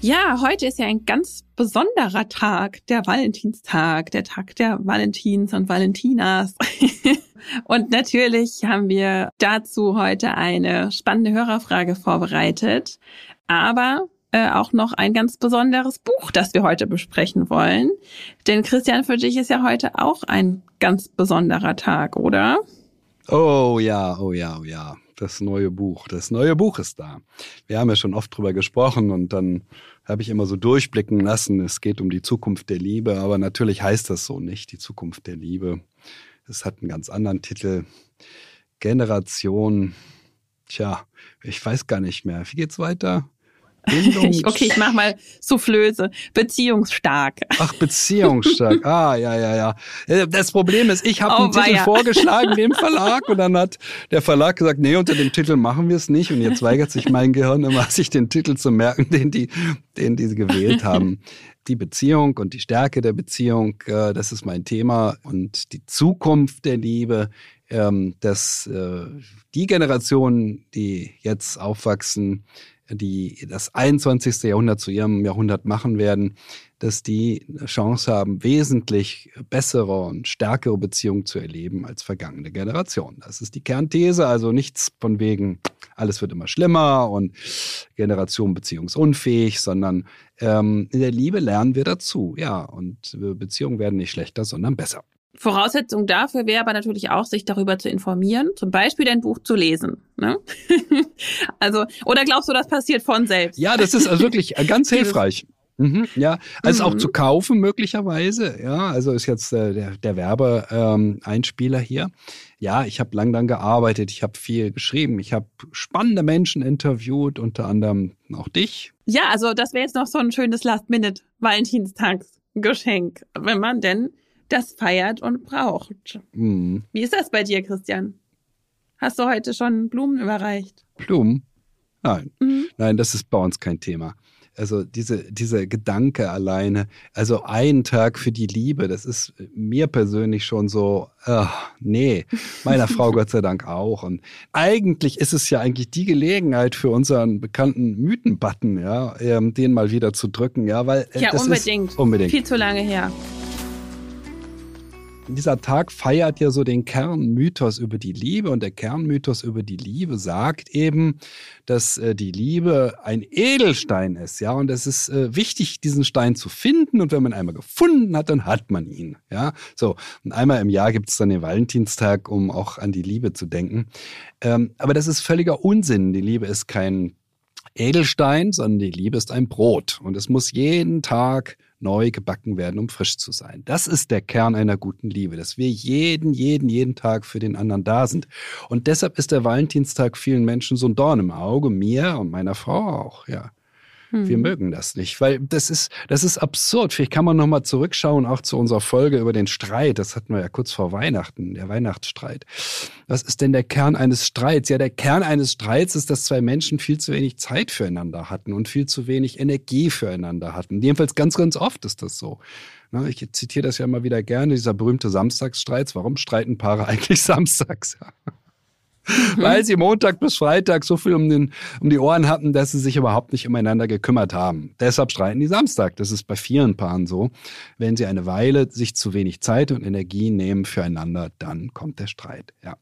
Ja, heute ist ja ein ganz besonderer Tag, der Valentinstag, der Tag der Valentins und Valentinas. und natürlich haben wir dazu heute eine spannende Hörerfrage vorbereitet, aber äh, auch noch ein ganz besonderes Buch, das wir heute besprechen wollen. Denn Christian, für dich ist ja heute auch ein ganz besonderer Tag, oder? Oh ja, oh ja, oh ja das neue Buch. Das neue Buch ist da. Wir haben ja schon oft drüber gesprochen und dann habe ich immer so durchblicken lassen, es geht um die Zukunft der Liebe, aber natürlich heißt das so nicht, die Zukunft der Liebe. Es hat einen ganz anderen Titel. Generation, tja, ich weiß gar nicht mehr. Wie geht's weiter? Bindungs okay, ich mach mal Soufflöse. Beziehungsstark. Ach, beziehungsstark. Ah, ja, ja, ja. Äh, das Problem ist, ich habe oh, einen Titel ja. vorgeschlagen dem Verlag und dann hat der Verlag gesagt, nee, unter dem Titel machen wir es nicht. Und jetzt weigert sich mein Gehirn immer, sich den Titel zu merken, den die, den die gewählt haben. Die Beziehung und die Stärke der Beziehung, äh, das ist mein Thema. Und die Zukunft der Liebe, ähm, dass äh, die Generationen, die jetzt aufwachsen, die das 21. Jahrhundert zu ihrem Jahrhundert machen werden, dass die eine Chance haben, wesentlich bessere und stärkere Beziehungen zu erleben als vergangene Generationen. Das ist die Kernthese, also nichts von wegen, alles wird immer schlimmer und Generation beziehungsunfähig, sondern ähm, in der Liebe lernen wir dazu, ja, und Beziehungen werden nicht schlechter, sondern besser. Voraussetzung dafür wäre aber natürlich auch, sich darüber zu informieren, zum Beispiel dein Buch zu lesen. Ne? also, oder glaubst du, das passiert von selbst? Ja, das ist also wirklich ganz hilfreich. Mhm, ja, also mhm. auch zu kaufen möglicherweise. Ja, also ist jetzt äh, der, der Werbeeinspieler ähm, hier. Ja, ich habe lang dann gearbeitet, ich habe viel geschrieben, ich habe spannende Menschen interviewt, unter anderem auch dich. Ja, also das wäre jetzt noch so ein schönes Last-Minute-Valentinstagsgeschenk, wenn man denn das feiert und braucht. Mhm. Wie ist das bei dir, Christian? Hast du heute schon Blumen überreicht? Blumen? Nein. Mhm. Nein, das ist bei uns kein Thema. Also diese, dieser Gedanke alleine, also einen Tag für die Liebe, das ist mir persönlich schon so, ach, nee, meiner Frau Gott sei Dank auch. Und eigentlich ist es ja eigentlich die Gelegenheit für unseren bekannten Mythenbutton, ja, ähm, den mal wieder zu drücken, ja, weil äh, ja, das unbedingt. ist unbedingt. Viel zu lange her dieser Tag feiert ja so den Kernmythos über die Liebe und der Kernmythos über die Liebe sagt eben, dass äh, die Liebe ein Edelstein ist, ja, und es ist äh, wichtig, diesen Stein zu finden und wenn man einmal gefunden hat, dann hat man ihn, ja. So, und einmal im Jahr gibt es dann den Valentinstag, um auch an die Liebe zu denken. Ähm, aber das ist völliger Unsinn. Die Liebe ist kein Edelstein, sondern die Liebe ist ein Brot und es muss jeden Tag neu gebacken werden, um frisch zu sein. Das ist der Kern einer guten Liebe, dass wir jeden, jeden, jeden Tag für den anderen da sind. Und deshalb ist der Valentinstag vielen Menschen so ein Dorn im Auge, mir und meiner Frau auch, ja. Wir hm. mögen das nicht, weil das ist, das ist absurd. Vielleicht kann man nochmal zurückschauen, auch zu unserer Folge über den Streit. Das hatten wir ja kurz vor Weihnachten, der Weihnachtsstreit. Was ist denn der Kern eines Streits? Ja, der Kern eines Streits ist, dass zwei Menschen viel zu wenig Zeit füreinander hatten und viel zu wenig Energie füreinander hatten. Jedenfalls ganz, ganz oft ist das so. Ich zitiere das ja immer wieder gerne, dieser berühmte Samstagsstreit. Warum streiten Paare eigentlich samstags? Mhm. weil sie Montag bis Freitag so viel um, den, um die Ohren hatten, dass sie sich überhaupt nicht umeinander gekümmert haben. Deshalb streiten die Samstag. Das ist bei vielen Paaren so. Wenn sie eine Weile sich zu wenig Zeit und Energie nehmen füreinander, dann kommt der Streit. Ja.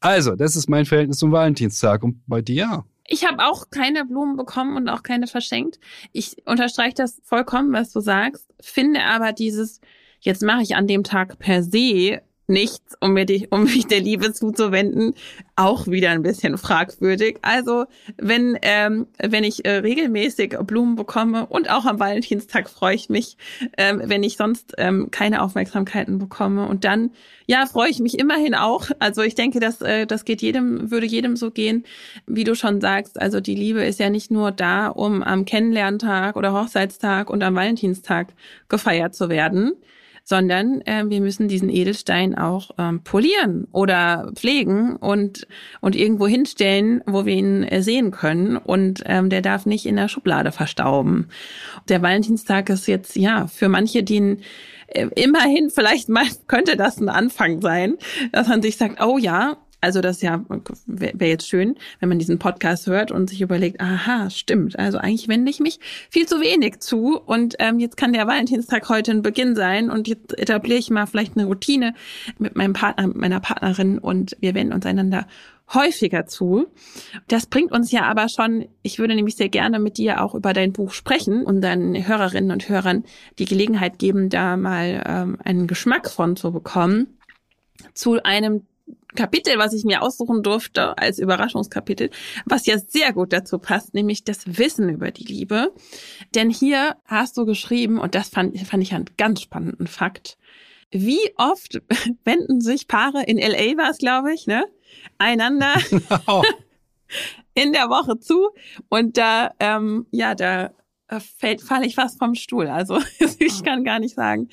Also, das ist mein Verhältnis zum Valentinstag. Und bei dir? Ich habe auch keine Blumen bekommen und auch keine verschenkt. Ich unterstreiche das vollkommen, was du sagst, finde aber dieses, jetzt mache ich an dem Tag per se nichts, um, mir die, um mich der Liebe zuzuwenden, auch wieder ein bisschen fragwürdig. Also wenn, ähm, wenn ich äh, regelmäßig Blumen bekomme und auch am Valentinstag freue ich mich, ähm, wenn ich sonst ähm, keine Aufmerksamkeiten bekomme. Und dann, ja, freue ich mich immerhin auch. Also ich denke, dass äh, das geht jedem, würde jedem so gehen, wie du schon sagst. Also die Liebe ist ja nicht nur da, um am Kennenlerntag oder Hochzeitstag und am Valentinstag gefeiert zu werden sondern äh, wir müssen diesen Edelstein auch ähm, polieren oder pflegen und, und irgendwo hinstellen, wo wir ihn äh, sehen können. Und ähm, der darf nicht in der Schublade verstauben. Der Valentinstag ist jetzt, ja, für manche, die ihn äh, immerhin vielleicht mal könnte das ein Anfang sein, dass man sich sagt, oh ja, also das ja wäre wär jetzt schön, wenn man diesen Podcast hört und sich überlegt, aha, stimmt. Also eigentlich wende ich mich viel zu wenig zu und ähm, jetzt kann der Valentinstag heute ein Beginn sein und jetzt etabliere ich mal vielleicht eine Routine mit meinem Partner, mit meiner Partnerin und wir wenden uns einander häufiger zu. Das bringt uns ja aber schon, ich würde nämlich sehr gerne mit dir auch über dein Buch sprechen und dann Hörerinnen und Hörern die Gelegenheit geben, da mal ähm, einen Geschmack von zu bekommen zu einem Kapitel, was ich mir aussuchen durfte als Überraschungskapitel, was ja sehr gut dazu passt, nämlich das Wissen über die Liebe. Denn hier hast du geschrieben, und das fand, fand ich einen ganz spannenden Fakt, wie oft wenden sich Paare, in LA war es, glaube ich, ne, einander in der Woche zu und da, ähm, ja, da fällt, falle ich fast vom Stuhl. Also ich kann gar nicht sagen,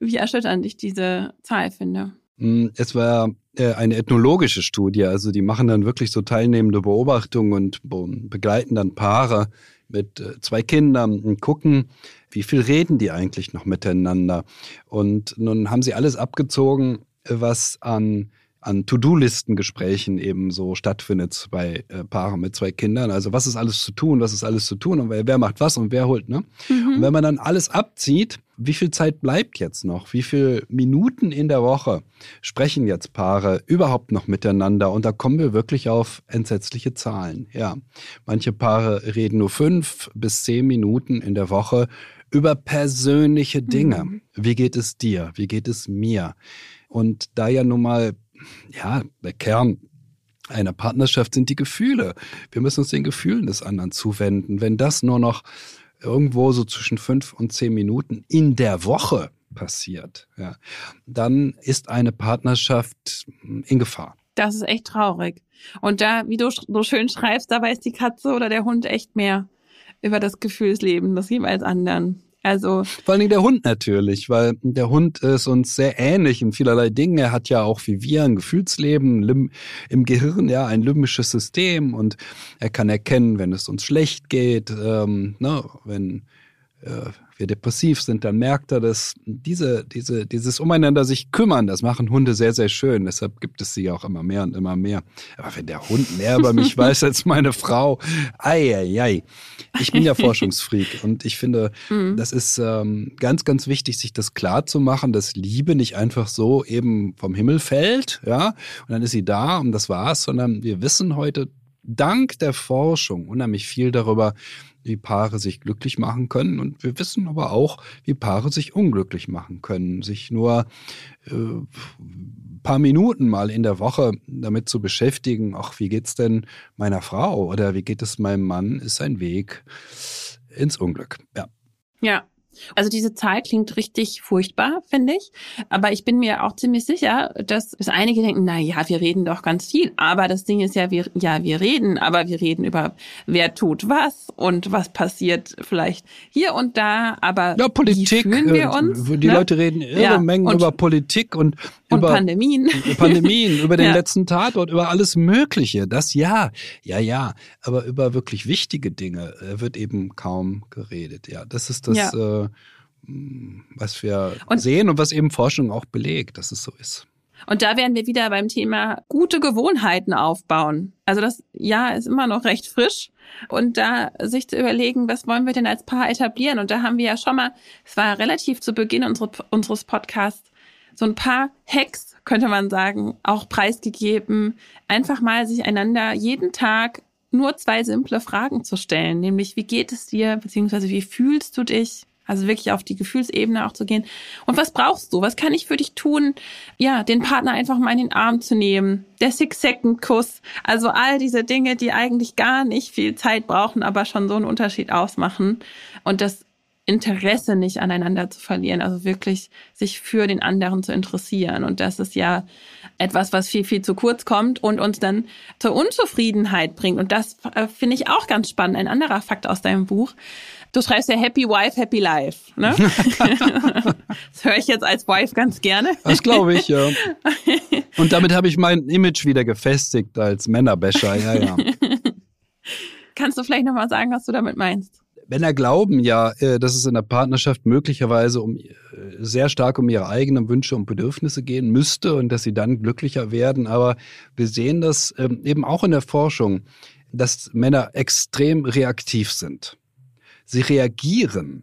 wie erschütternd ich diese Zahl finde. Mm, es war äh, eine ethnologische Studie, also die machen dann wirklich so teilnehmende Beobachtungen und begleiten dann Paare mit äh, zwei Kindern und gucken, wie viel reden die eigentlich noch miteinander. Und nun haben sie alles abgezogen, was an an To-Do-Listen-Gesprächen eben so stattfindet bei äh, Paaren mit zwei Kindern. Also was ist alles zu tun, was ist alles zu tun und wer, wer macht was und wer holt, ne? Mhm. Und wenn man dann alles abzieht, wie viel Zeit bleibt jetzt noch? Wie viele Minuten in der Woche sprechen jetzt Paare überhaupt noch miteinander? Und da kommen wir wirklich auf entsetzliche Zahlen. Ja, manche Paare reden nur fünf bis zehn Minuten in der Woche über persönliche Dinge. Mhm. Wie geht es dir? Wie geht es mir? Und da ja nun mal ja, der Kern einer Partnerschaft sind die Gefühle. Wir müssen uns den Gefühlen des anderen zuwenden. Wenn das nur noch irgendwo so zwischen fünf und zehn Minuten in der Woche passiert, ja, dann ist eine Partnerschaft in Gefahr. Das ist echt traurig. Und da, wie du so schön schreibst, da weiß die Katze oder der Hund echt mehr über das Gefühlsleben des jeweils anderen. Also vor allen Dingen der Hund natürlich, weil der Hund ist uns sehr ähnlich in vielerlei Dingen. Er hat ja auch wie wir ein Gefühlsleben im Gehirn, ja, ein limbisches System und er kann erkennen, wenn es uns schlecht geht, ähm, ne, wenn äh, wir depressiv sind, dann merkt er das. Diese, diese, dieses Umeinander sich kümmern, das machen Hunde sehr, sehr schön. Deshalb gibt es sie auch immer mehr und immer mehr. Aber wenn der Hund mehr über mich weiß als meine Frau, ei, ei, ei. Ich bin ja Forschungsfreak und ich finde, mhm. das ist ähm, ganz, ganz wichtig, sich das klar zu machen, dass Liebe nicht einfach so eben vom Himmel fällt, ja, und dann ist sie da und das war's, sondern wir wissen heute dank der Forschung unheimlich viel darüber, wie Paare sich glücklich machen können. Und wir wissen aber auch, wie Paare sich unglücklich machen können. Sich nur äh, paar Minuten mal in der Woche damit zu beschäftigen, ach, wie geht's denn meiner Frau oder wie geht es meinem Mann, ist ein Weg ins Unglück. Ja. Ja, also diese Zahl klingt richtig furchtbar, finde ich. Aber ich bin mir auch ziemlich sicher, dass, dass einige denken, na ja, wir reden doch ganz viel. Aber das Ding ist ja, wir, ja, wir reden, aber wir reden über, wer tut was und was passiert vielleicht hier und da. Aber ja, Politik, wie fühlen wir äh, uns? Die ne? Leute reden irre ja, Mengen und, über Politik und, und über Pandemien. Pandemien, über den ja. letzten Tatort, über alles Mögliche. Das ja, ja, ja. Aber über wirklich wichtige Dinge äh, wird eben kaum geredet. Ja, das ist das. Ja. Äh, was wir und, sehen und was eben Forschung auch belegt, dass es so ist. Und da wären wir wieder beim Thema gute Gewohnheiten aufbauen. Also das Jahr ist immer noch recht frisch und da sich zu überlegen, was wollen wir denn als Paar etablieren? Und da haben wir ja schon mal, es war relativ zu Beginn unseres Podcasts, so ein paar Hacks, könnte man sagen, auch preisgegeben. Einfach mal sich einander jeden Tag nur zwei simple Fragen zu stellen, nämlich wie geht es dir, beziehungsweise wie fühlst du dich? Also wirklich auf die Gefühlsebene auch zu gehen. Und was brauchst du? Was kann ich für dich tun? Ja, den Partner einfach mal in den Arm zu nehmen. Der Six-Second-Kuss. Also all diese Dinge, die eigentlich gar nicht viel Zeit brauchen, aber schon so einen Unterschied ausmachen. Und das Interesse nicht aneinander zu verlieren. Also wirklich sich für den anderen zu interessieren. Und das ist ja etwas, was viel, viel zu kurz kommt und uns dann zur Unzufriedenheit bringt. Und das äh, finde ich auch ganz spannend. Ein anderer Fakt aus deinem Buch Du schreibst ja Happy Wife, Happy Life. Ne? das höre ich jetzt als Wife ganz gerne. Das glaube ich, ja. Und damit habe ich mein Image wieder gefestigt als Männerbäscher, ja, ja. Kannst du vielleicht nochmal sagen, was du damit meinst? Männer glauben ja, äh, dass es in der Partnerschaft möglicherweise um äh, sehr stark um ihre eigenen Wünsche und Bedürfnisse gehen müsste und dass sie dann glücklicher werden. Aber wir sehen das ähm, eben auch in der Forschung, dass Männer extrem reaktiv sind. Sie reagieren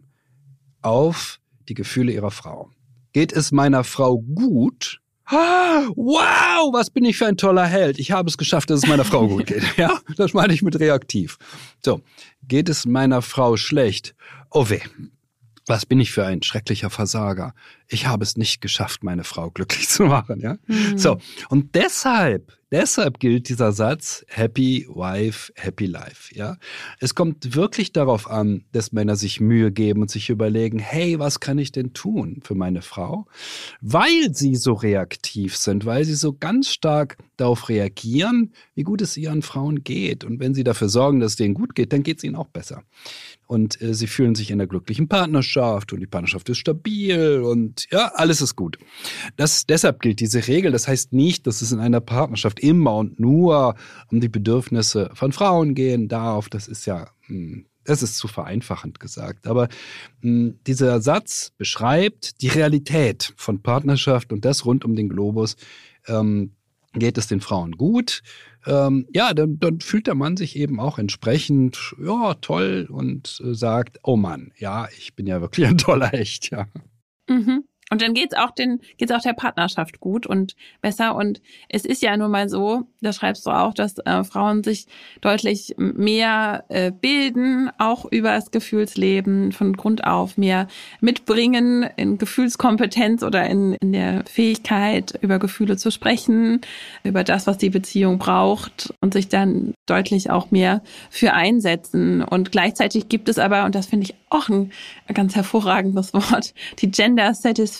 auf die Gefühle ihrer Frau. Geht es meiner Frau gut? Wow, was bin ich für ein toller Held. Ich habe es geschafft, dass es meiner Frau gut geht. Ja, das meine ich mit reaktiv. So, geht es meiner Frau schlecht? Oh weh, was bin ich für ein schrecklicher Versager. Ich habe es nicht geschafft, meine Frau glücklich zu machen, ja? Mhm. So. Und deshalb, deshalb gilt dieser Satz, happy wife, happy life, ja? Es kommt wirklich darauf an, dass Männer sich Mühe geben und sich überlegen, hey, was kann ich denn tun für meine Frau? Weil sie so reaktiv sind, weil sie so ganz stark darauf reagieren, wie gut es ihren Frauen geht. Und wenn sie dafür sorgen, dass es denen gut geht, dann geht es ihnen auch besser und äh, sie fühlen sich in einer glücklichen Partnerschaft und die Partnerschaft ist stabil und ja, alles ist gut. Das, deshalb gilt diese Regel. Das heißt nicht, dass es in einer Partnerschaft immer und nur um die Bedürfnisse von Frauen gehen darf. Das ist ja, hm, das ist zu vereinfachend gesagt. Aber hm, dieser Satz beschreibt die Realität von Partnerschaft und das rund um den Globus. Ähm, geht es den Frauen gut, ähm, ja, dann, dann fühlt der Mann sich eben auch entsprechend, ja, toll und äh, sagt, oh Mann, ja, ich bin ja wirklich ein toller Hecht, ja. Mhm. Und dann geht's auch den, geht's auch der Partnerschaft gut und besser. Und es ist ja nun mal so, da schreibst du auch, dass äh, Frauen sich deutlich mehr äh, bilden, auch über das Gefühlsleben von Grund auf mehr mitbringen in Gefühlskompetenz oder in, in der Fähigkeit, über Gefühle zu sprechen, über das, was die Beziehung braucht und sich dann deutlich auch mehr für einsetzen. Und gleichzeitig gibt es aber, und das finde ich auch ein ganz hervorragendes Wort, die Gender Satisfaction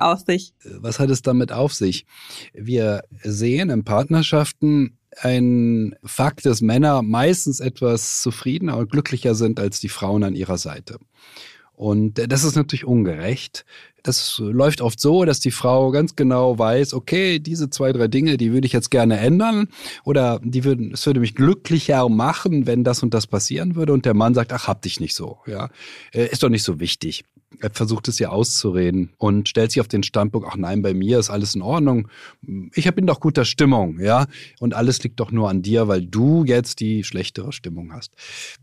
Auf sich? Was hat es damit auf sich? Wir sehen in Partnerschaften ein Fakt, dass Männer meistens etwas zufriedener und glücklicher sind als die Frauen an ihrer Seite. Und das ist natürlich ungerecht. Das läuft oft so, dass die Frau ganz genau weiß, okay, diese zwei, drei Dinge, die würde ich jetzt gerne ändern oder die würden, es würde mich glücklicher machen, wenn das und das passieren würde. Und der Mann sagt, ach, hab dich nicht so, ja, äh, ist doch nicht so wichtig. Er versucht es ihr auszureden und stellt sich auf den Standpunkt, ach nein, bei mir ist alles in Ordnung. Ich bin doch guter Stimmung, ja. Und alles liegt doch nur an dir, weil du jetzt die schlechtere Stimmung hast.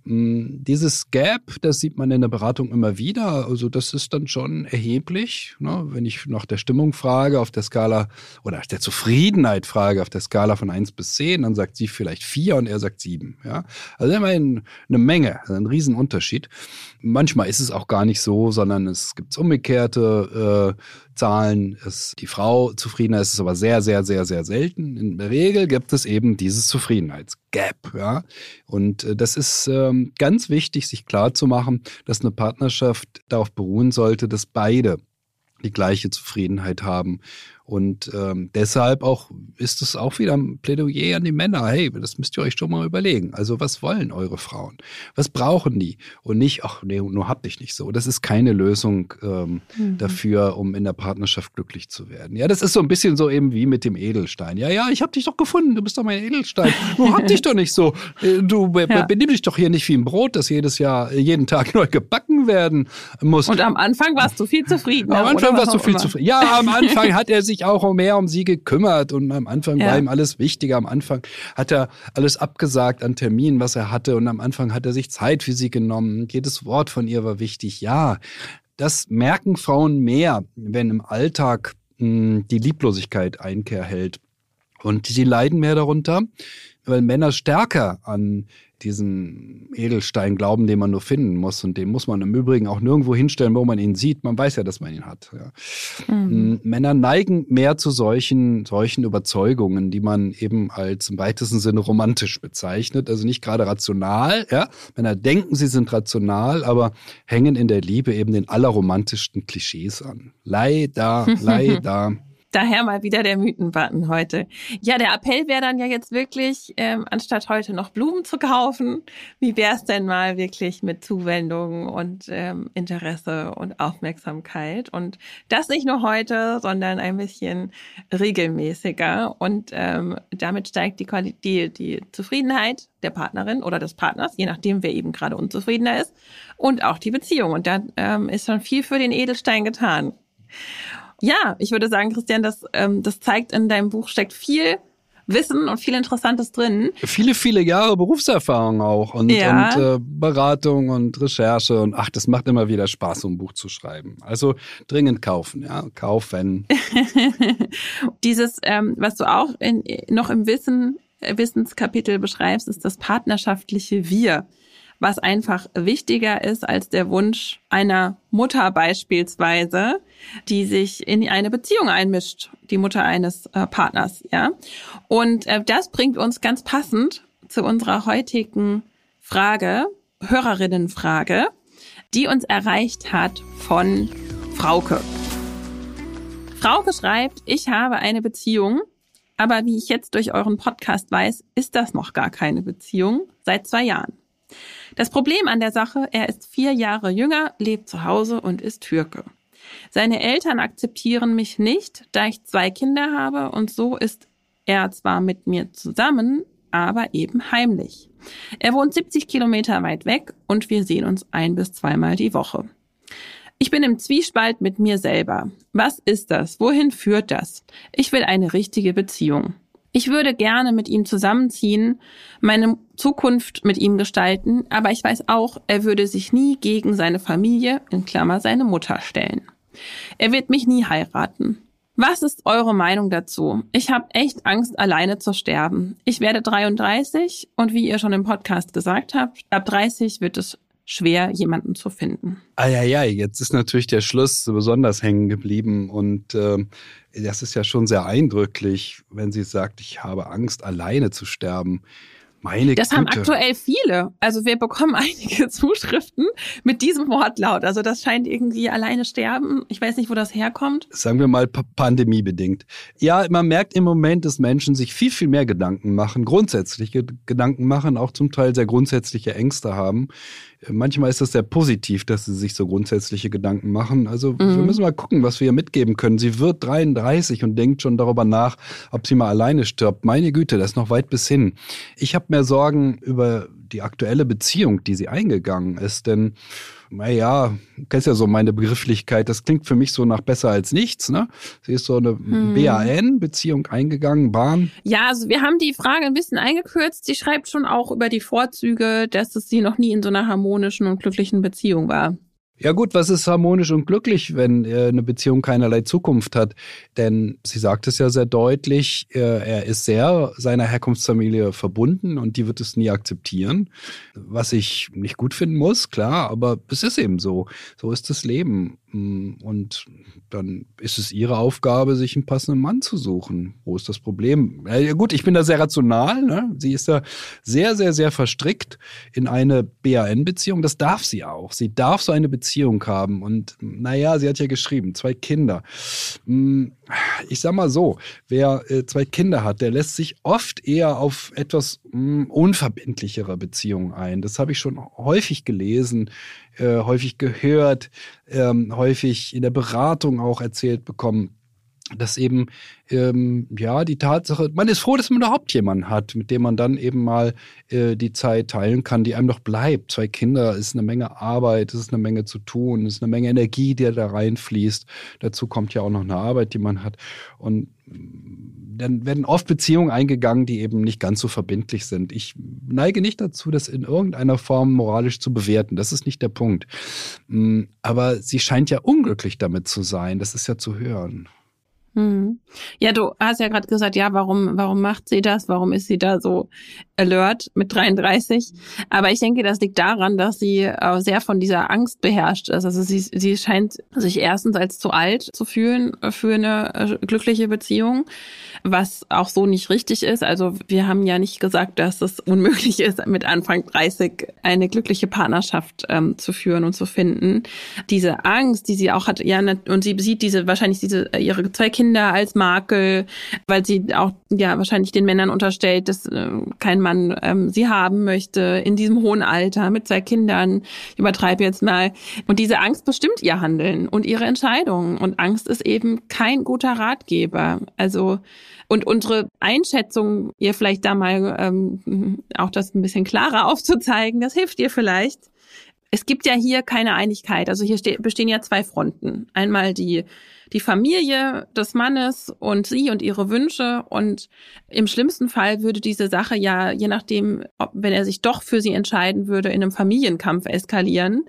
Hm, dieses Gap, das sieht man in der Beratung immer wieder. Also das ist dann schon erheblich. Ne? Wenn ich nach der Stimmung frage auf der Skala oder der Zufriedenheit frage auf der Skala von eins bis zehn, dann sagt sie vielleicht vier und er sagt sieben. Ja? Also immerhin eine Menge, ein Riesenunterschied. Manchmal ist es auch gar nicht so, sondern es gibt umgekehrte äh, Zahlen. Es, die Frau zufriedener ist es aber sehr, sehr, sehr, sehr selten. In der Regel gibt es eben dieses Zufriedenheitsgap. Ja? Und äh, das ist ähm, ganz wichtig, sich klarzumachen, dass eine Partnerschaft darauf beruhen sollte, dass beide die gleiche Zufriedenheit haben und ähm, deshalb auch ist es auch wieder ein Plädoyer an die Männer. Hey, das müsst ihr euch schon mal überlegen. Also was wollen eure Frauen? Was brauchen die? Und nicht, ach nee, nur habt ich nicht so. Das ist keine Lösung ähm, mhm. dafür, um in der Partnerschaft glücklich zu werden. Ja, das ist so ein bisschen so eben wie mit dem Edelstein. Ja, ja, ich hab dich doch gefunden. Du bist doch mein Edelstein. Nur hab dich doch nicht so. Äh, du ja. benimm dich doch hier nicht wie ein Brot, das jedes Jahr, jeden Tag neu gebacken werden muss. Und am Anfang warst du viel zufrieden. Am Anfang warst du viel zufrieden. Ja, am Anfang hat er sich sich auch mehr um sie gekümmert und am Anfang ja. war ihm alles wichtiger. Am Anfang hat er alles abgesagt an Terminen, was er hatte und am Anfang hat er sich Zeit für sie genommen. Jedes Wort von ihr war wichtig. Ja, das merken Frauen mehr, wenn im Alltag mh, hm, die Lieblosigkeit Einkehr hält. Und sie leiden mehr darunter, weil Männer stärker an diesen Edelstein glauben, den man nur finden muss. Und den muss man im Übrigen auch nirgendwo hinstellen, wo man ihn sieht. Man weiß ja, dass man ihn hat. Ja. Mhm. Männer neigen mehr zu solchen, solchen Überzeugungen, die man eben als im weitesten Sinne romantisch bezeichnet. Also nicht gerade rational. Ja. Männer denken, sie sind rational, aber hängen in der Liebe eben den allerromantischsten Klischees an. Leider, leider. Daher mal wieder der Mythenbutton heute. Ja, der Appell wäre dann ja jetzt wirklich, ähm, anstatt heute noch Blumen zu kaufen, wie wäre es denn mal wirklich mit Zuwendung und ähm, Interesse und Aufmerksamkeit? Und das nicht nur heute, sondern ein bisschen regelmäßiger. Und ähm, damit steigt die, Qualität, die, die Zufriedenheit der Partnerin oder des Partners, je nachdem, wer eben gerade unzufriedener ist, und auch die Beziehung. Und dann ähm, ist schon viel für den Edelstein getan. Ja, ich würde sagen, Christian, das, ähm, das zeigt in deinem Buch steckt viel Wissen und viel Interessantes drin. Viele, viele Jahre Berufserfahrung auch und, ja. und äh, Beratung und Recherche und ach, das macht immer wieder Spaß, so ein Buch zu schreiben. Also dringend kaufen, ja, kaufen. Dieses, ähm, was du auch in, noch im Wissen, Wissenskapitel beschreibst, ist das partnerschaftliche Wir was einfach wichtiger ist als der Wunsch einer Mutter beispielsweise, die sich in eine Beziehung einmischt, die Mutter eines äh, Partners, ja. Und äh, das bringt uns ganz passend zu unserer heutigen Frage, Hörerinnenfrage, die uns erreicht hat von Frauke. Frauke schreibt, ich habe eine Beziehung, aber wie ich jetzt durch euren Podcast weiß, ist das noch gar keine Beziehung seit zwei Jahren. Das Problem an der Sache, er ist vier Jahre jünger, lebt zu Hause und ist Türke. Seine Eltern akzeptieren mich nicht, da ich zwei Kinder habe und so ist er zwar mit mir zusammen, aber eben heimlich. Er wohnt 70 Kilometer weit weg und wir sehen uns ein bis zweimal die Woche. Ich bin im Zwiespalt mit mir selber. Was ist das? Wohin führt das? Ich will eine richtige Beziehung. Ich würde gerne mit ihm zusammenziehen, meine Zukunft mit ihm gestalten, aber ich weiß auch, er würde sich nie gegen seine Familie, in Klammer seine Mutter, stellen. Er wird mich nie heiraten. Was ist eure Meinung dazu? Ich habe echt Angst, alleine zu sterben. Ich werde 33 und wie ihr schon im Podcast gesagt habt, ab 30 wird es schwer, jemanden zu finden. Eieiei, jetzt ist natürlich der Schluss besonders hängen geblieben und äh, das ist ja schon sehr eindrücklich, wenn sie sagt, ich habe Angst, alleine zu sterben. Meine das Güte. haben aktuell viele. Also wir bekommen einige Zuschriften mit diesem Wortlaut. Also das scheint irgendwie alleine sterben. Ich weiß nicht, wo das herkommt. Sagen wir mal pandemiebedingt. Ja, man merkt im Moment, dass Menschen sich viel, viel mehr Gedanken machen, grundsätzliche Gedanken machen, auch zum Teil sehr grundsätzliche Ängste haben. Manchmal ist das sehr positiv, dass sie sich so grundsätzliche Gedanken machen. Also mhm. wir müssen mal gucken, was wir ihr mitgeben können. Sie wird 33 und denkt schon darüber nach, ob sie mal alleine stirbt. Meine Güte, das ist noch weit bis hin. Ich habe mehr Sorgen über die aktuelle Beziehung, die sie eingegangen ist. Denn naja, kennst ja so meine Begrifflichkeit, das klingt für mich so nach besser als nichts, ne? Sie ist so eine hm. BAN-Beziehung eingegangen, Bahn. Ja, also wir haben die Frage ein bisschen eingekürzt. Sie schreibt schon auch über die Vorzüge, dass es sie noch nie in so einer harmonischen und glücklichen Beziehung war. Ja gut, was ist harmonisch und glücklich, wenn äh, eine Beziehung keinerlei Zukunft hat? Denn sie sagt es ja sehr deutlich, äh, er ist sehr seiner Herkunftsfamilie verbunden und die wird es nie akzeptieren. Was ich nicht gut finden muss, klar, aber es ist eben so. So ist das Leben. Mm, und dann ist es ihre Aufgabe, sich einen passenden Mann zu suchen. Wo ist das Problem? Ja, gut, ich bin da sehr rational. Ne? Sie ist da sehr, sehr, sehr verstrickt in eine BAN-Beziehung. Das darf sie auch. Sie darf so eine Beziehung haben. Und naja, sie hat ja geschrieben, zwei Kinder. Mm, ich sag mal so, wer äh, zwei Kinder hat, der lässt sich oft eher auf etwas mm, unverbindlichere Beziehungen ein. Das habe ich schon häufig gelesen äh, häufig gehört, ähm, häufig in der Beratung auch erzählt bekommen. Dass eben ähm, ja die Tatsache, man ist froh, dass man überhaupt jemanden hat, mit dem man dann eben mal äh, die Zeit teilen kann, die einem noch bleibt. Zwei Kinder ist eine Menge Arbeit, es ist eine Menge zu tun, es ist eine Menge Energie, die da reinfließt. Dazu kommt ja auch noch eine Arbeit, die man hat. Und dann werden oft Beziehungen eingegangen, die eben nicht ganz so verbindlich sind. Ich neige nicht dazu, das in irgendeiner Form moralisch zu bewerten. Das ist nicht der Punkt. Mm, aber sie scheint ja unglücklich damit zu sein. Das ist ja zu hören. Hm. Ja, du hast ja gerade gesagt, ja, warum, warum macht sie das? Warum ist sie da so alert mit 33? Aber ich denke, das liegt daran, dass sie äh, sehr von dieser Angst beherrscht ist. Also sie, sie scheint sich erstens als zu alt zu fühlen für eine äh, glückliche Beziehung, was auch so nicht richtig ist. Also wir haben ja nicht gesagt, dass es unmöglich ist, mit Anfang 30 eine glückliche Partnerschaft ähm, zu führen und zu finden. Diese Angst, die sie auch hat, ja, und sie sieht diese, wahrscheinlich diese, äh, ihre zwei Kinder Kinder als Makel, weil sie auch ja wahrscheinlich den Männern unterstellt, dass äh, kein Mann ähm, sie haben möchte in diesem hohen Alter mit zwei Kindern. Ich übertreibe jetzt mal. Und diese Angst bestimmt ihr Handeln und ihre Entscheidungen. Und Angst ist eben kein guter Ratgeber. Also und unsere Einschätzung, ihr vielleicht da mal ähm, auch das ein bisschen klarer aufzuzeigen, das hilft ihr vielleicht. Es gibt ja hier keine Einigkeit. Also hier bestehen ja zwei Fronten. Einmal die die Familie des Mannes und sie und ihre Wünsche. Und im schlimmsten Fall würde diese Sache ja, je nachdem, ob, wenn er sich doch für sie entscheiden würde, in einem Familienkampf eskalieren.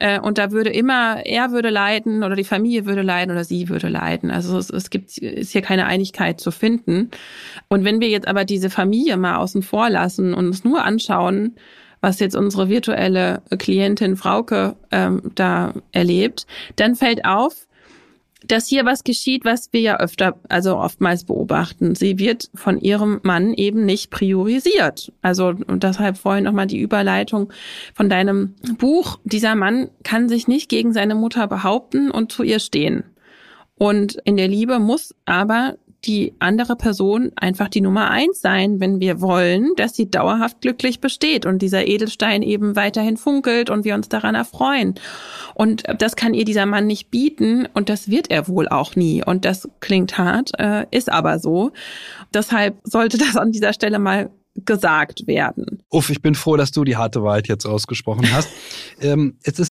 Äh, und da würde immer, er würde leiden oder die Familie würde leiden oder sie würde leiden. Also es, es gibt, ist hier keine Einigkeit zu finden. Und wenn wir jetzt aber diese Familie mal außen vor lassen und uns nur anschauen, was jetzt unsere virtuelle Klientin Frauke ähm, da erlebt, dann fällt auf, dass hier was geschieht, was wir ja öfter, also oftmals beobachten. Sie wird von ihrem Mann eben nicht priorisiert. Also und deshalb vorhin nochmal die Überleitung von deinem Buch. Dieser Mann kann sich nicht gegen seine Mutter behaupten und zu ihr stehen. Und in der Liebe muss aber die andere Person einfach die Nummer eins sein, wenn wir wollen, dass sie dauerhaft glücklich besteht und dieser Edelstein eben weiterhin funkelt und wir uns daran erfreuen. Und das kann ihr dieser Mann nicht bieten und das wird er wohl auch nie. Und das klingt hart, äh, ist aber so. Deshalb sollte das an dieser Stelle mal gesagt werden. Uff, ich bin froh, dass du die harte Wahrheit jetzt ausgesprochen hast. ähm, es ist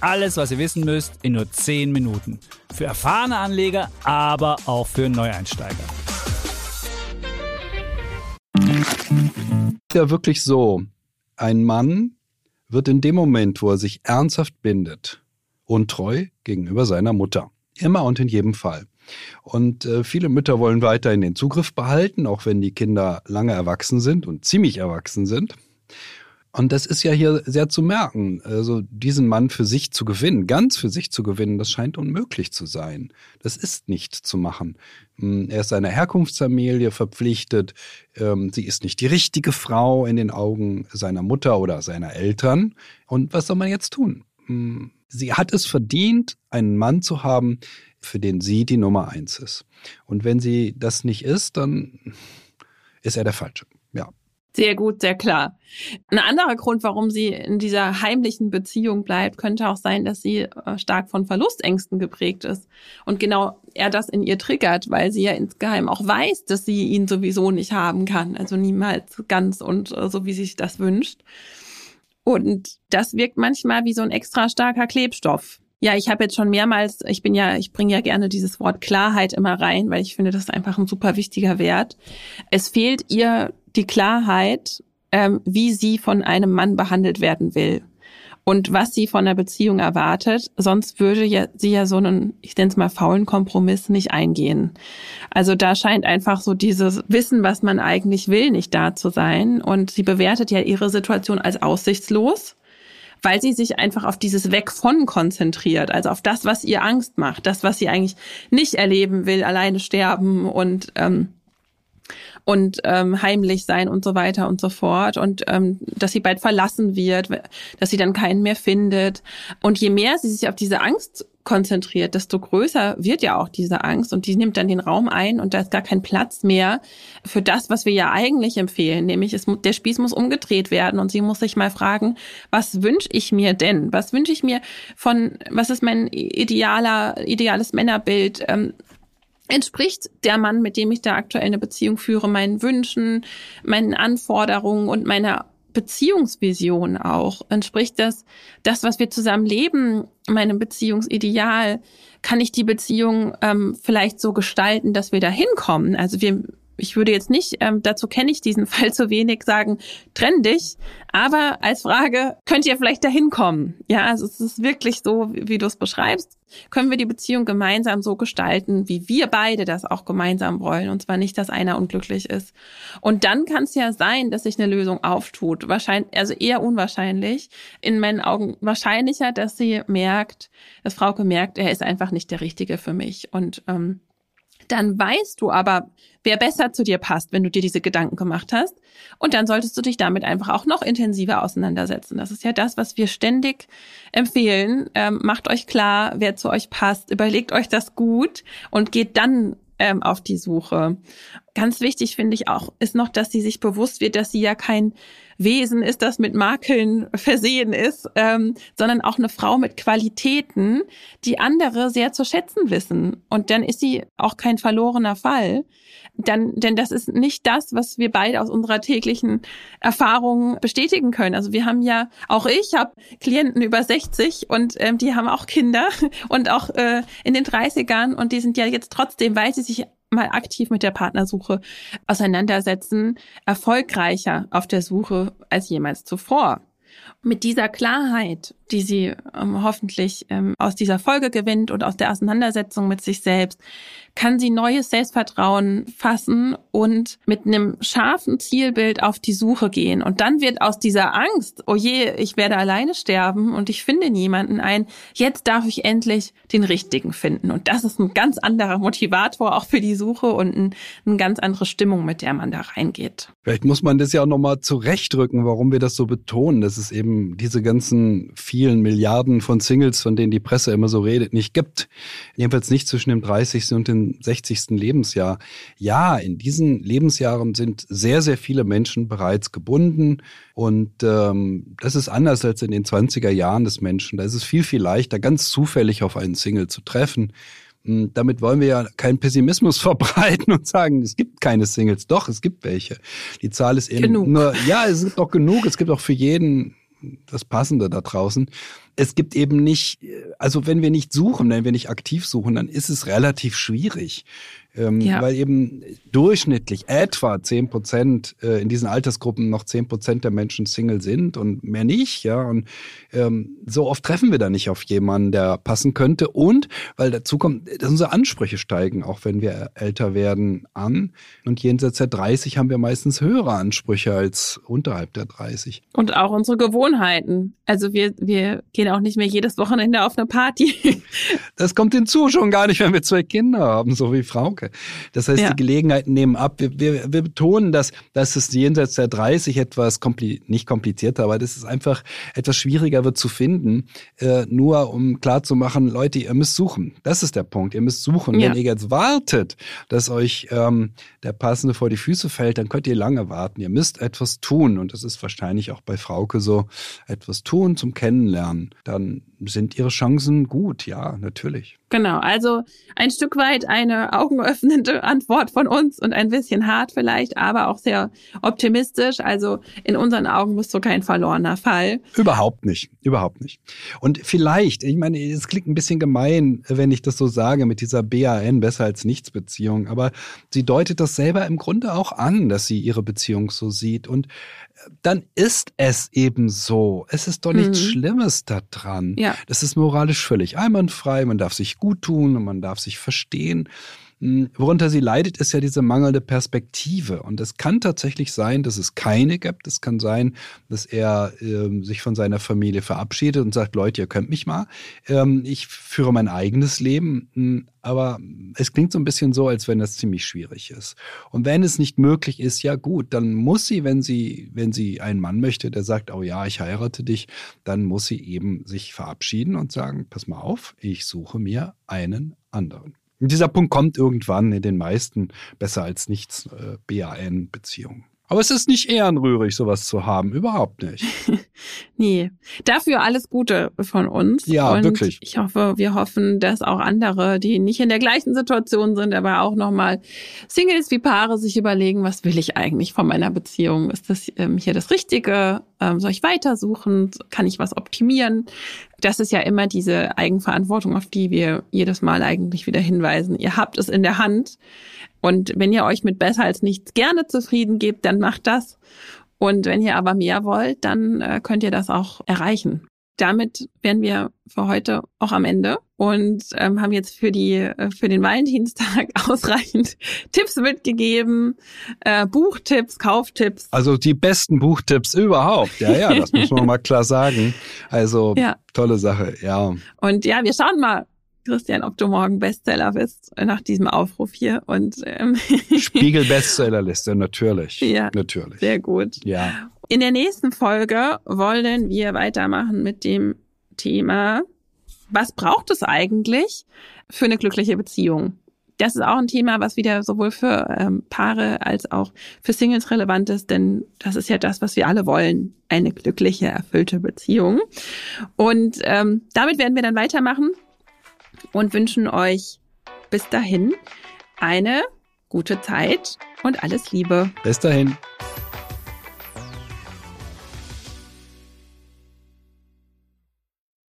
alles, was ihr wissen müsst, in nur 10 Minuten. Für erfahrene Anleger, aber auch für Neueinsteiger. Ja, wirklich so. Ein Mann wird in dem Moment, wo er sich ernsthaft bindet, untreu gegenüber seiner Mutter. Immer und in jedem Fall. Und äh, viele Mütter wollen weiterhin den Zugriff behalten, auch wenn die Kinder lange erwachsen sind und ziemlich erwachsen sind. Und das ist ja hier sehr zu merken. Also diesen Mann für sich zu gewinnen, ganz für sich zu gewinnen, das scheint unmöglich zu sein. Das ist nicht zu machen. Hm, er ist seiner Herkunftsfamilie verpflichtet. Ähm, sie ist nicht die richtige Frau in den Augen seiner Mutter oder seiner Eltern. Und was soll man jetzt tun? Hm, sie hat es verdient, einen Mann zu haben, für den sie die Nummer eins ist. Und wenn sie das nicht ist, dann ist er der Falsche. Ja. Sehr gut, sehr klar. Ein anderer Grund, warum sie in dieser heimlichen Beziehung bleibt, könnte auch sein, dass sie äh, stark von Verlustängsten geprägt ist. Und genau er das in ihr triggert, weil sie ja insgeheim auch weiß, dass sie ihn sowieso nicht haben kann. Also niemals ganz und äh, so, wie sie sich das wünscht. Und das wirkt manchmal wie so ein extra starker Klebstoff. Ja, ich habe jetzt schon mehrmals, ich bin ja, ich bringe ja gerne dieses Wort Klarheit immer rein, weil ich finde, das ist einfach ein super wichtiger Wert. Es fehlt ihr die Klarheit, ähm, wie sie von einem Mann behandelt werden will und was sie von der Beziehung erwartet. Sonst würde ja, sie ja so einen, ich nenne es mal faulen Kompromiss nicht eingehen. Also da scheint einfach so dieses Wissen, was man eigentlich will, nicht da zu sein. Und sie bewertet ja ihre Situation als aussichtslos weil sie sich einfach auf dieses Weg von konzentriert, also auf das, was ihr Angst macht, das, was sie eigentlich nicht erleben will, alleine sterben und ähm, und ähm, heimlich sein und so weiter und so fort und ähm, dass sie bald verlassen wird, dass sie dann keinen mehr findet. Und je mehr sie sich auf diese Angst konzentriert, desto größer wird ja auch diese Angst und die nimmt dann den Raum ein und da ist gar kein Platz mehr für das, was wir ja eigentlich empfehlen, nämlich es, der Spieß muss umgedreht werden und sie muss sich mal fragen, was wünsche ich mir denn? Was wünsche ich mir von, was ist mein idealer, ideales Männerbild? Ähm, entspricht der Mann, mit dem ich da aktuell eine Beziehung führe, meinen Wünschen, meinen Anforderungen und meiner Beziehungsvision auch? Entspricht das das, was wir zusammen leben, meinem Beziehungsideal? Kann ich die Beziehung ähm, vielleicht so gestalten, dass wir da hinkommen? Also wir ich würde jetzt nicht, ähm, dazu kenne ich diesen Fall zu wenig, sagen, trenn dich. Aber als Frage, könnt ihr vielleicht dahin kommen? Ja, also es ist wirklich so, wie, wie du es beschreibst. Können wir die Beziehung gemeinsam so gestalten, wie wir beide das auch gemeinsam wollen? Und zwar nicht, dass einer unglücklich ist. Und dann kann es ja sein, dass sich eine Lösung auftut. Wahrscheinlich, also eher unwahrscheinlich. In meinen Augen wahrscheinlicher, dass sie merkt, dass Frauke merkt, er ist einfach nicht der Richtige für mich. Und ähm, dann weißt du aber, wer besser zu dir passt, wenn du dir diese Gedanken gemacht hast. Und dann solltest du dich damit einfach auch noch intensiver auseinandersetzen. Das ist ja das, was wir ständig empfehlen. Ähm, macht euch klar, wer zu euch passt. Überlegt euch das gut und geht dann ähm, auf die Suche. Ganz wichtig finde ich auch, ist noch, dass sie sich bewusst wird, dass sie ja kein Wesen ist, das mit Makeln versehen ist, ähm, sondern auch eine Frau mit Qualitäten, die andere sehr zu schätzen wissen. Und dann ist sie auch kein verlorener Fall. Dann, denn das ist nicht das, was wir beide aus unserer täglichen Erfahrung bestätigen können. Also wir haben ja, auch ich habe Klienten über 60 und ähm, die haben auch Kinder und auch äh, in den 30ern und die sind ja jetzt trotzdem, weil sie sich mal aktiv mit der Partnersuche auseinandersetzen, erfolgreicher auf der Suche als jemals zuvor. Mit dieser Klarheit die sie ähm, hoffentlich ähm, aus dieser Folge gewinnt und aus der Auseinandersetzung mit sich selbst, kann sie neues Selbstvertrauen fassen und mit einem scharfen Zielbild auf die Suche gehen. Und dann wird aus dieser Angst, oh je, ich werde alleine sterben und ich finde niemanden ein, jetzt darf ich endlich den richtigen finden. Und das ist ein ganz anderer Motivator auch für die Suche und ein, eine ganz andere Stimmung, mit der man da reingeht. Vielleicht muss man das ja auch nochmal zurechtrücken, warum wir das so betonen. Das ist eben diese ganzen vier vielen Milliarden von Singles, von denen die Presse immer so redet, nicht gibt. Jedenfalls nicht zwischen dem 30. und dem 60. Lebensjahr. Ja, in diesen Lebensjahren sind sehr, sehr viele Menschen bereits gebunden. Und ähm, das ist anders als in den 20er Jahren des Menschen. Da ist es viel, viel leichter, ganz zufällig auf einen Single zu treffen. Hm, damit wollen wir ja keinen Pessimismus verbreiten und sagen, es gibt keine Singles. Doch, es gibt welche. Die Zahl ist eben genug. nur, ja, es gibt auch genug. Es gibt auch für jeden das Passende da draußen. Es gibt eben nicht, also wenn wir nicht suchen, wenn wir nicht aktiv suchen, dann ist es relativ schwierig. Ähm, ja. Weil eben durchschnittlich etwa zehn Prozent äh, in diesen Altersgruppen noch zehn Prozent der Menschen Single sind und mehr nicht. Ja, und ähm, so oft treffen wir da nicht auf jemanden, der passen könnte. Und weil dazu kommt, dass unsere Ansprüche steigen, auch wenn wir älter werden, an. Und jenseits der 30 haben wir meistens höhere Ansprüche als unterhalb der 30. Und auch unsere Gewohnheiten. Also wir, wir gehen auch nicht mehr jedes Wochenende auf eine Party. das kommt hinzu schon gar nicht, wenn wir zwei Kinder haben, so wie Frauke. Das heißt, ja. die Gelegenheiten nehmen ab. Wir, wir, wir betonen, dass, dass es jenseits der 30 etwas kompli nicht komplizierter, aber das ist einfach etwas schwieriger wird zu finden. Äh, nur um klarzumachen, Leute, ihr müsst suchen. Das ist der Punkt. Ihr müsst suchen. Ja. Wenn ihr jetzt wartet, dass euch ähm, der Passende vor die Füße fällt, dann könnt ihr lange warten. Ihr müsst etwas tun. Und das ist wahrscheinlich auch bei Frauke so. Etwas tun zum Kennenlernen. Dann sind ihre Chancen gut. Ja, natürlich. Genau, also ein Stück weit eine augenöffnende Antwort von uns und ein bisschen hart vielleicht, aber auch sehr optimistisch. Also in unseren Augen bist du kein verlorener Fall. Überhaupt nicht, überhaupt nicht. Und vielleicht, ich meine, es klingt ein bisschen gemein, wenn ich das so sage mit dieser BAN, besser als nichts Beziehung, aber sie deutet das selber im Grunde auch an, dass sie ihre Beziehung so sieht. Und dann ist es eben so. Es ist doch nichts mhm. Schlimmes daran. Ja. Das ist moralisch völlig einwandfrei. Man darf sich gut tun und man darf sich verstehen. Hm, worunter sie leidet, ist ja diese mangelnde Perspektive. Und es kann tatsächlich sein, dass es keine gibt. Es kann sein, dass er äh, sich von seiner Familie verabschiedet und sagt, Leute, ihr könnt mich mal. Ähm, ich führe mein eigenes Leben. Hm, aber es klingt so ein bisschen so, als wenn das ziemlich schwierig ist. Und wenn es nicht möglich ist, ja gut, dann muss sie, wenn sie, wenn sie einen Mann möchte, der sagt, oh ja, ich heirate dich, dann muss sie eben sich verabschieden und sagen, pass mal auf, ich suche mir einen anderen. Dieser Punkt kommt irgendwann in den meisten besser als nichts äh, BAN-Beziehungen. Aber es ist nicht ehrenrührig, sowas zu haben. Überhaupt nicht. nee. Dafür alles Gute von uns. Ja, und wirklich. Ich hoffe, wir hoffen, dass auch andere, die nicht in der gleichen Situation sind, aber auch nochmal Singles wie Paare sich überlegen, was will ich eigentlich von meiner Beziehung? Ist das ähm, hier das Richtige? Ähm, soll ich weitersuchen? Kann ich was optimieren? Das ist ja immer diese Eigenverantwortung, auf die wir jedes Mal eigentlich wieder hinweisen. Ihr habt es in der Hand. Und wenn ihr euch mit besser als nichts gerne zufrieden gebt, dann macht das. Und wenn ihr aber mehr wollt, dann äh, könnt ihr das auch erreichen. Damit wären wir für heute auch am Ende und ähm, haben jetzt für die äh, für den Valentinstag ausreichend Tipps mitgegeben, äh, Buchtipps, Kauftipps. Also die besten Buchtipps überhaupt. Ja, ja, das muss man mal klar sagen. Also ja. tolle Sache, ja. Und ja, wir schauen mal, Christian, ob du morgen Bestseller bist nach diesem Aufruf hier. Und ähm Spiegel Bestsellerliste, natürlich. Ja, natürlich. Sehr gut. Ja. In der nächsten Folge wollen wir weitermachen mit dem Thema, was braucht es eigentlich für eine glückliche Beziehung? Das ist auch ein Thema, was wieder sowohl für ähm, Paare als auch für Singles relevant ist, denn das ist ja das, was wir alle wollen, eine glückliche, erfüllte Beziehung. Und ähm, damit werden wir dann weitermachen und wünschen euch bis dahin eine gute Zeit und alles Liebe. Bis dahin.